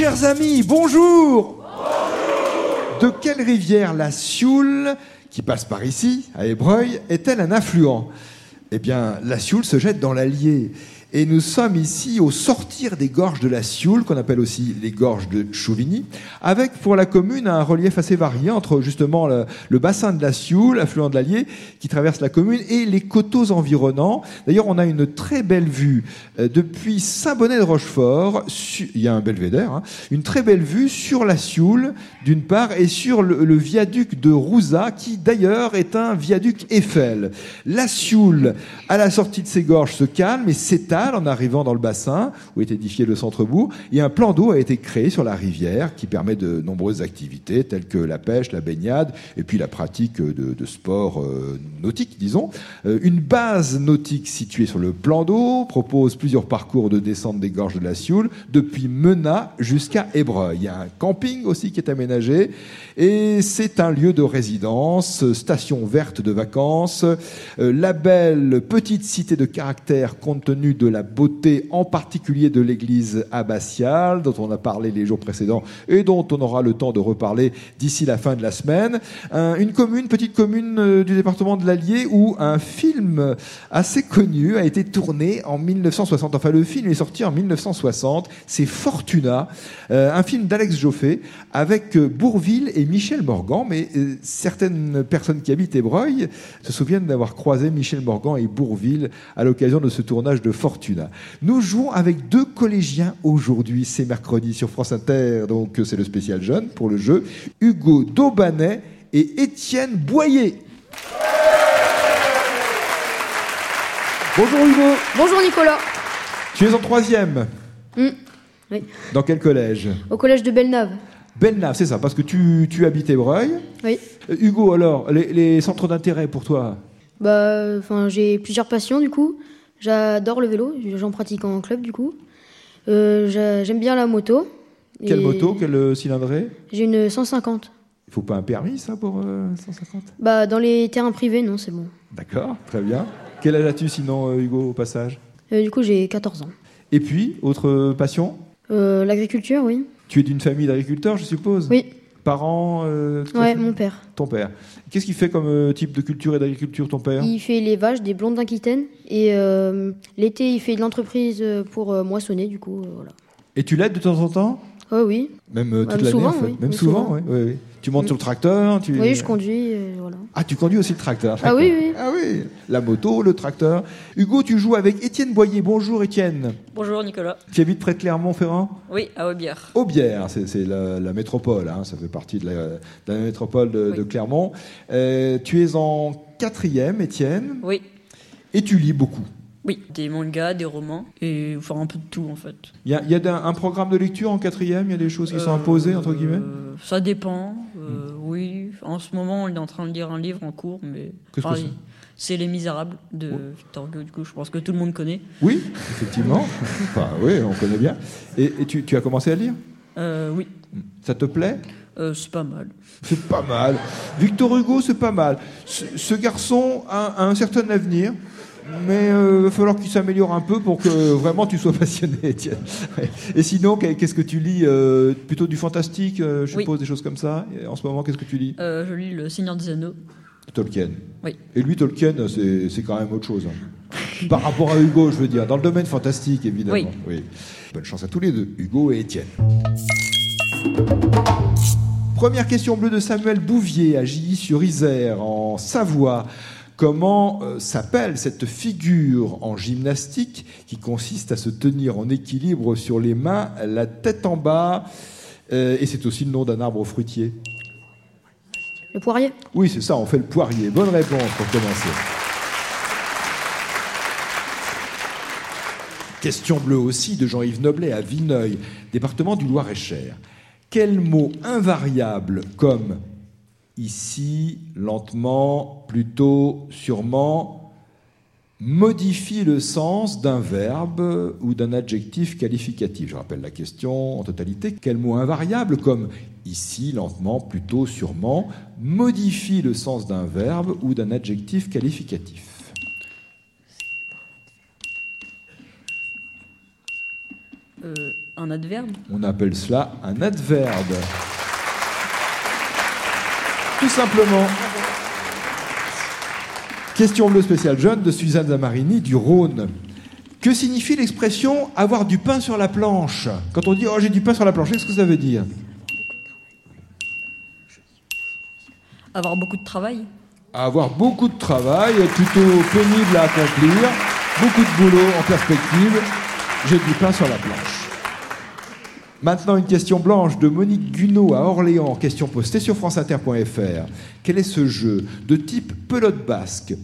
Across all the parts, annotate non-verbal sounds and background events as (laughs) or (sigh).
Chers amis, bonjour De quelle rivière la Sioule, qui passe par ici, à Ébreuil, est-elle un affluent? Eh bien, la Sioule se jette dans l'Allier. Et nous sommes ici au sortir des gorges de la Sioule, qu'on appelle aussi les gorges de Chauvigny, avec pour la commune un relief assez varié entre justement le, bassin de la Sioule, affluent de l'Allier, qui traverse la commune, et les coteaux environnants. D'ailleurs, on a une très belle vue euh, depuis Saint-Bonnet de Rochefort. il y a un belvédère, hein, une très belle vue sur la Sioule, d'une part, et sur le, le viaduc de Rouza, qui d'ailleurs est un viaduc Eiffel. La Sioule, à la sortie de ses gorges, se calme et s'étale en arrivant dans le bassin où est édifié le centre-bourg. Et un plan d'eau a été créé sur la rivière qui permet de nombreuses activités telles que la pêche, la baignade et puis la pratique de, de sports euh, nautiques, disons. Euh, une base nautique située sur le plan d'eau propose plusieurs parcours de descente des gorges de la Sioule depuis Menat jusqu'à Ébreuil. Il y a un camping aussi qui est aménagé et c'est un lieu de résidence, station verte de vacances, euh, la belle petite cité de caractère compte tenu de la beauté en particulier de l'église abbatiale dont on a parlé les jours précédents et dont on aura le temps de reparler d'ici la fin de la semaine. Un- une commune, petite commune euh, du département de l'Allier où un film assez connu a été tourné en 1960. Enfin, le film est sorti en 1960. C'est Fortuna, euh, un film d'Alex Joffé avec euh, Bourville et Michel Morgan. Mais certaines personnes qui habitent Ébreuil se souviennent d'avoir croisé Michel Morgan et Bourville à l'occasion de ce tournage de Fortuna. Nous jouons avec deux collégiens aujourd'hui. C'est mercredi sur France Inter, donc c'est le spécial jeune pour le jeu. Hugo Daubanet et Étienne Boyer. Bonjour Hugo, Bonjour Nicolas. tu es en troisième. Hmm, oui. Dans quel collège? Au collège de Belnave. Belnave, c'est ça, parce que tu, tu habites Ébreuil. Oui. Euh, Hugo, alors, les, les centres d'intérêt pour toi? Bah, enfin, j'ai plusieurs passions du coup. J'adore le vélo, j'en pratique en club du coup. Euh, j'a- J'aime bien la moto. Quelle moto, quelle euh, cylindrée? J'ai une 150. Il faut pas un permis, ça, pour euh, 150 Bah, dans les terrains privés, non, c'est bon. D'accord, très bien. Quel âge as-tu sinon, euh, Hugo, au passage? Euh, du coup, j'ai 14 ans. Et puis, autre euh, passion? Euh, L'agriculture, oui. Tu es d'une famille d'agriculteurs, je suppose? Oui, Parents euh, ouais, mon père. Ton père. Qu'est-ce qu'il fait comme euh, type de culture et d'agriculture, ton père? Il fait l'élevage des blondes d'Aquitaine. Et euh, l'été, il fait de l'entreprise pour moissonner, du coup, voilà. Et tu l'aides de temps en temps? Ouais, oui. Même euh, toute l'année, souvent, en fait oui. Même souvent, souvent. oui. oui, oui. Tu montes Mm. sur le tracteur tu... Oui, je conduis, euh, voilà. Ah, tu conduis aussi le tracteur Ah oui, oui. Ah oui, la moto, le tracteur. Hugo, tu joues avec Étienne Boyer. Bonjour Étienne. Bonjour Nicolas. Tu habites près de Clermont-Ferrand? Oui, à Aubière. Aubière, c'est c'est la, la métropole, hein, ça fait partie de la, de la métropole de, Oui. de Clermont. Euh, tu es en quatrième, Étienne, Oui, et tu lis beaucoup. Oui. Des mangas, des romans, et enfin un peu de tout en fait. Il y a, y a un programme de lecture en quatrième, il y a des choses qui sont imposées, entre guillemets? Euh, Ça dépend. euh, Oui, en ce moment on est en train de lire un livre en cours, mais Qu'est-ce que c'est? C'est Les Misérables de Victor Hugo. Du coup, je pense que tout le monde connaît. Oui, effectivement. (laughs) enfin, oui, on connaît bien. Et, et tu, tu as commencé à lire? Euh, oui, Ça te plaît? Euh, c'est pas mal. C'est pas mal. Victor Hugo, c'est pas mal. Ce, ce garçon a, a un certain avenir, mais il va falloir qu'il s'améliore un peu pour que vraiment tu sois passionné, (laughs) Étienne. Ouais. Et sinon, qu'est- qu'est-ce que tu lis euh, Plutôt du fantastique, euh, je Oui. suppose, des choses comme ça? Et en ce moment, qu'est-ce que tu lis? Euh, je lis Le Seigneur des Anneaux. Tolkien. Oui. Et lui, Tolkien, c'est quand même autre chose. hein. (laughs) Par rapport à Hugo, je veux dire, dans le domaine fantastique, évidemment. Oui. Bonne chance à tous les deux, Hugo et Étienne. Première question bleue de Samuel Bouvier à Gilly-sur-Isère, en Savoie. Comment euh, s'appelle cette figure en gymnastique qui consiste à se tenir en équilibre sur les mains, la tête en bas euh, Et c'est aussi le nom d'un arbre fruitier? Le poirier Oui, c'est ça, on fait le poirier. Bonne réponse pour commencer. Question bleue aussi de Jean-Yves Noblet à Vineuil, département du Loir-et-Cher. Quel mot invariable comme ici, lentement, plutôt, sûrement, modifie le sens d'un verbe ou d'un adjectif qualificatif Je rappelle la question en totalité. Quel mot invariable comme ici, lentement, plutôt, sûrement, modifie le sens d'un verbe ou d'un adjectif qualificatif? Euh, un adverbe? On appelle cela un adverbe. Tout simplement. Question bleue spéciale jeune de Suzanne Zamarini du Rhône. Que signifie l'expression avoir du pain sur la planche Quand on dit oh j'ai du pain sur la planche, qu'est-ce que ça veut dire Avoir beaucoup de travail Avoir beaucoup de travail, plutôt pénible à accomplir, beaucoup de boulot en perspective. J'ai du pain sur la planche. Maintenant, une question blanche de Monique Gunot à Orléans, question postée sur franceinter.fr. Quel est ce jeu de type pelote basque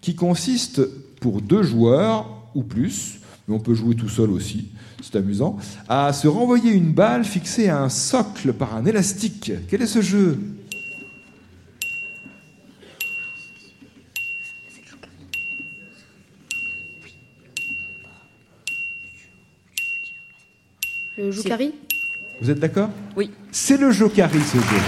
qui consiste pour deux joueurs ou plus, mais on peut jouer tout seul aussi, c'est amusant, à se renvoyer une balle fixée à un socle par un élastique? Quel est ce jeu? Le Joukari Vous êtes d'accord Oui. C'est le Jokari, ce jeu.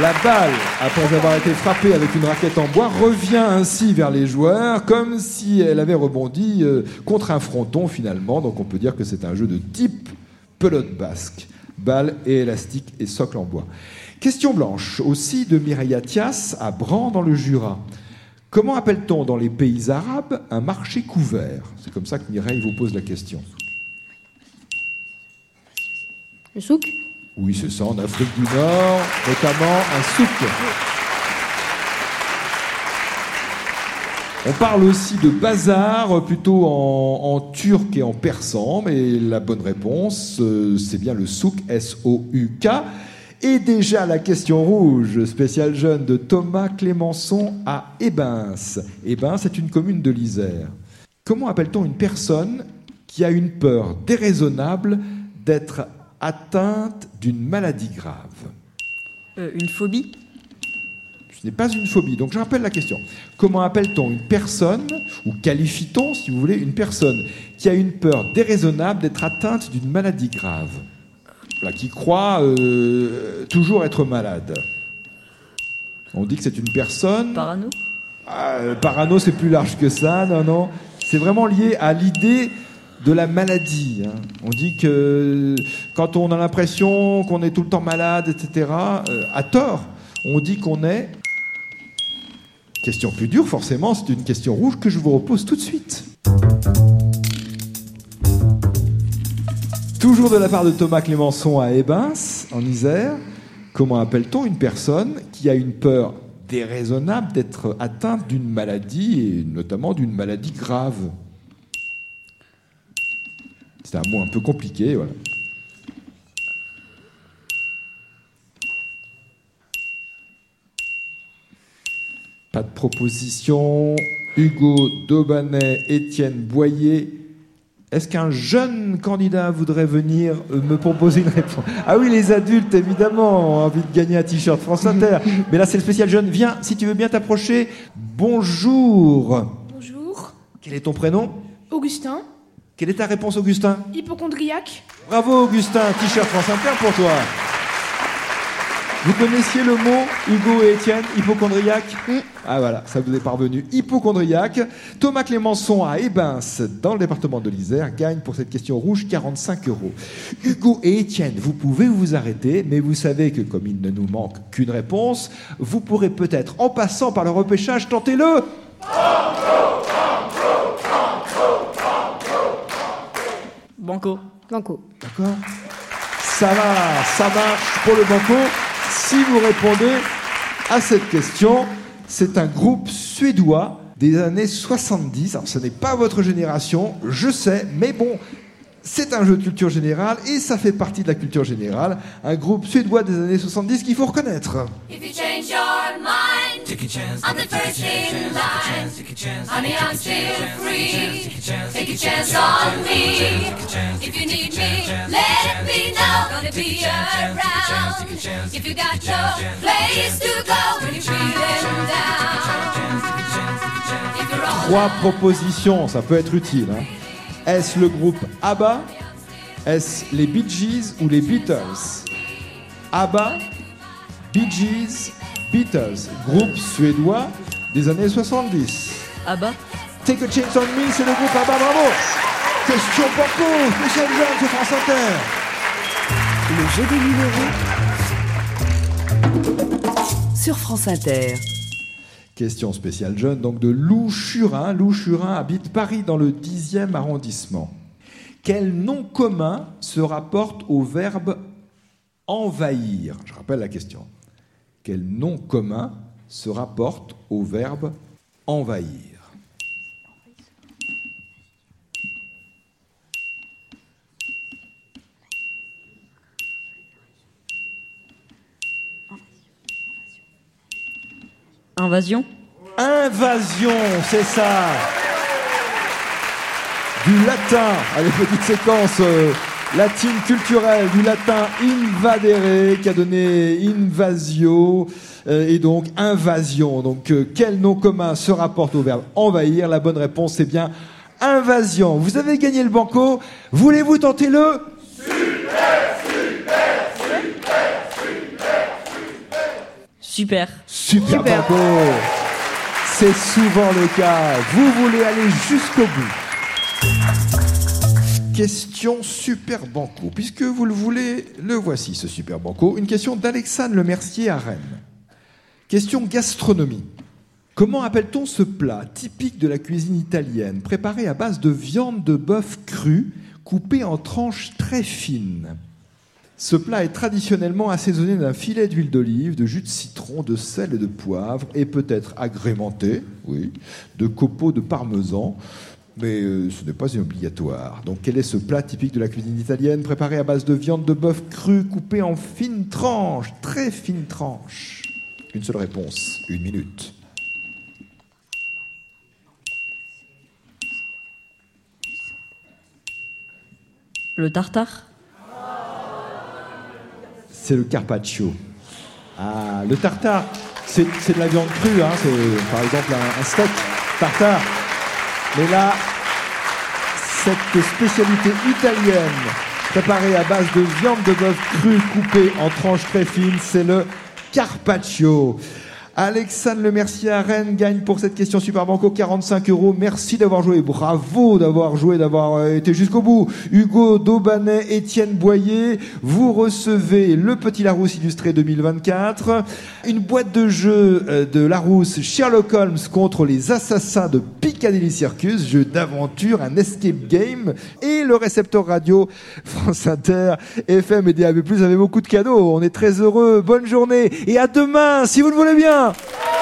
La balle, après avoir été frappée avec une raquette en bois, revient ainsi vers les joueurs comme si elle avait rebondi euh, contre un fronton finalement. Donc on peut dire que c'est un jeu de type pelote basque. Balle et élastique et socle en bois. Question blanche aussi de Mireille Thias à Bran dans le Jura. Comment appelle-t-on dans les pays arabes un marché couvert? C'est comme ça que Mireille vous pose la question. Le souk Oui, c'est ça, en Afrique du Nord, notamment un souk. On parle aussi de bazar, plutôt en, turc et en persan, mais la bonne réponse, euh, c'est bien le souk, S-O-U-K. Et déjà la question rouge, spéciale jeune de Thomas Clémenceau à Ebens. Ebens est une commune de l'Isère. Comment appelle-t-on une personne qui a une peur déraisonnable d'être atteinte d'une maladie grave. Euh, Une phobie? Ce n'est pas une phobie. Donc je rappelle la question. Comment appelle-t-on une personne, ou qualifie-t-on, si vous voulez, une personne qui a une peur déraisonnable d'être atteinte d'une maladie grave? Voilà, Qui croit euh, toujours être malade. On dit que c'est une personne... Parano? Ah, euh, parano, c'est plus large que ça, non, non. C'est vraiment lié à l'idée de la maladie. hein. On dit que quand on a l'impression qu'on est tout le temps malade, etc., euh, à tort, on dit qu'on est. Question plus dure, forcément, c'est une question rouge que je vous repose tout de suite. Toujours de la part de Thomas Clémenceau à Ebens, en Isère. Comment appelle-t-on une personne qui a une peur déraisonnable d'être atteinte d'une maladie, et notamment d'une maladie grave? C'est un mot un peu compliqué, voilà. Pas de proposition. Hugo Daubanet, Étienne Boyer. Est-ce qu'un jeune candidat voudrait venir euh, me proposer une réponse? Ah oui, les adultes, évidemment, ont envie de gagner un t-shirt France Inter. (laughs) Mais là, c'est le spécial jeune. Viens, si tu veux bien t'approcher. Bonjour. Bonjour, Quel est ton prénom? Augustin, Quelle est ta réponse, Augustin? Hypochondriaque. Bravo, Augustin. T-shirt France Inter pour toi. Vous connaissiez le mot, Hugo et Étienne, hypochondriaque Ah voilà, ça vous est parvenu. Hypochondriaque. Thomas Clémenceau à Ebens, dans le département de l'Isère, gagne pour cette question rouge 45 euros. Hugo et Étienne, vous pouvez vous arrêter, mais vous savez que comme il ne nous manque qu'une réponse, vous pourrez peut-être, en passant par le repêchage, tenter le... Banco Banco. D'accord Ça va, ça marche pour le banco. Si vous répondez à cette question, c'est un groupe suédois des années 70. Alors ce n'est pas votre génération, je sais, mais bon, c'est un jeu de culture générale et ça fait partie de la culture générale. Un groupe suédois des années 70 qu'il faut reconnaître. If you mind, I'm the first in line. Honey, I'm still free. Take a chance on me. If you need me, let me know. Gonna be around. If you got no place to go when you're feeling down. If you're all Trois propositions, ça peut être utile. hein. Est-ce le groupe ABBA Est-ce les Bee Gees ou les Beatles ABBA, Bee Gees, Beatles, groupe suédois des années 70. Abba Take a Chance on Me, c'est le groupe ABBA, bravo Question Banco, spécial jeune sur France Inter. Le jeu des numéros sur France Inter. Question spéciale jeune, donc de Lou Churin. Lou Churin habite Paris dans le 10e arrondissement. Quel nom commun se rapporte au verbe envahir? Je rappelle la question. Quel nom commun se rapporte au verbe envahir. Invasion. Invasion, c'est ça. Du latin, allez, petite séquence euh, latine culturelle, du latin invadere, qui a donné invasio, euh, et donc invasion. Donc, euh, quel nom commun se rapporte au verbe envahir La bonne réponse, c'est bien invasion. Vous avez gagné le banco. Voulez-vous tenter le Super. Super, Super. Banco. C'est souvent le cas. Vous voulez aller jusqu'au bout. Question Super Banco. Puisque vous le voulez, le voici, ce Super Banco. Une question d'Alexandre Le Mercier à Rennes. Question gastronomie. Comment appelle-t-on ce plat typique de la cuisine italienne, préparé à base de viande de bœuf crue, coupée en tranches très fines? Ce plat est traditionnellement assaisonné d'un filet d'huile d'olive, de jus de citron, de sel et de poivre, et peut être agrémenté, oui, de copeaux de parmesan. Mais euh, ce n'est pas obligatoire. Donc, quel est ce plat typique de la cuisine italienne, préparé à base de viande de bœuf crue, coupée en fines tranches, très fines tranches? Une seule réponse, une minute. Le tartare? C'est le carpaccio. Ah, le tartare, c'est de la viande crue, hein, c'est par exemple un, un steak tartare. Mais là, cette spécialité italienne, préparée à base de viande de bœuf crue coupée en tranches très fines, c'est le carpaccio. Alexandre Le Mercier Rennes gagne pour cette question Super Banco 45 euros. Merci d'avoir joué. Bravo d'avoir joué, d'avoir euh, été jusqu'au bout. Hugo Daubanet, Étienne Boyer, vous recevez le Petit Larousse illustré 2024, une boîte de jeu euh, de Larousse Sherlock Holmes contre les assassins de Piccadilly Circus, jeu d'aventure, un escape game, et le récepteur radio France Inter, FM et DAB+, avec beaucoup de cadeaux. On est très heureux. Bonne journée et à demain, si vous le voulez bien. Hallelujah.